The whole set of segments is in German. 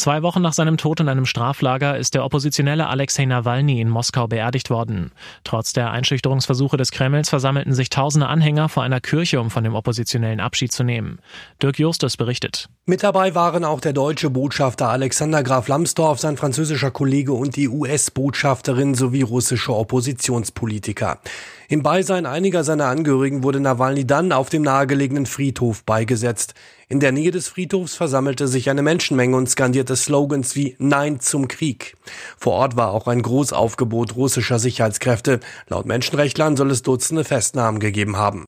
Zwei Wochen nach seinem Tod in einem Straflager ist der Oppositionelle Alexei Nawalny in Moskau beerdigt worden. Trotz der Einschüchterungsversuche des Kremls versammelten sich tausende Anhänger vor einer Kirche, um von dem Oppositionellen Abschied zu nehmen. Dirk Justus berichtet. Mit dabei waren auch der deutsche Botschafter Alexander Graf Lambsdorff, sein französischer Kollege und die US-Botschafterin sowie russische Oppositionspolitiker. Im Beisein einiger seiner Angehörigen wurde Nawalny dann auf dem nahegelegenen Friedhof beigesetzt. In der Nähe des Friedhofs versammelte sich eine Menschenmenge und skandierte Slogans wie Nein zum Krieg. Vor Ort war auch ein Großaufgebot russischer Sicherheitskräfte. Laut Menschenrechtlern soll es Dutzende Festnahmen gegeben haben.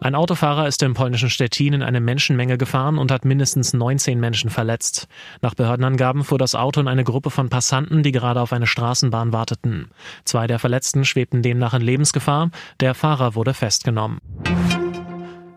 Ein Autofahrer ist im polnischen Stettin in eine Menschenmenge gefahren und hat mindestens 19 Menschen verletzt. Nach Behördenangaben fuhr das Auto in eine Gruppe von Passanten, die gerade auf eine Straßenbahn warteten. Zwei der Verletzten schwebten demnach in Lebensgefahr, der Fahrer wurde festgenommen.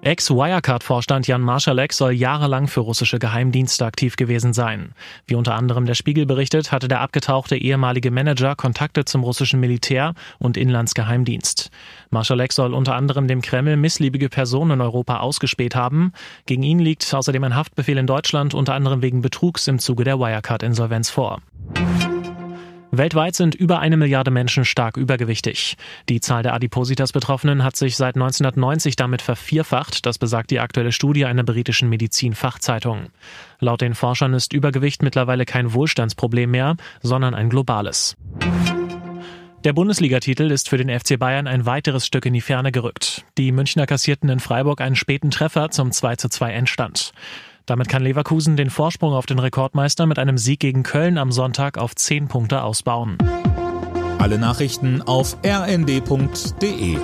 Ex-Wirecard-Vorstand Jan Marschalek soll jahrelang für russische Geheimdienste aktiv gewesen sein. Wie unter anderem der Spiegel berichtet, hatte der abgetauchte ehemalige Manager Kontakte zum russischen Militär und Inlandsgeheimdienst. Marschalek soll unter anderem dem Kreml missliebige Personen in Europa ausgespäht haben. Gegen ihn liegt außerdem ein Haftbefehl in Deutschland unter anderem wegen Betrugs im Zuge der Wirecard-Insolvenz vor. Weltweit sind über eine Milliarde Menschen stark übergewichtig. Die Zahl der Adipositas-Betroffenen hat sich seit 1990 damit vervierfacht, das besagt die aktuelle Studie einer britischen Medizinfachzeitung. Laut den Forschern ist Übergewicht mittlerweile kein Wohlstandsproblem mehr, sondern ein globales. Der Bundesligatitel ist für den FC Bayern ein weiteres Stück in die Ferne gerückt. Die Münchner kassierten in Freiburg einen späten Treffer zum 2:2 Endstand. Damit kann Leverkusen den Vorsprung auf den Rekordmeister mit einem Sieg gegen Köln am Sonntag auf 10 Punkte ausbauen. Alle Nachrichten auf rnd.de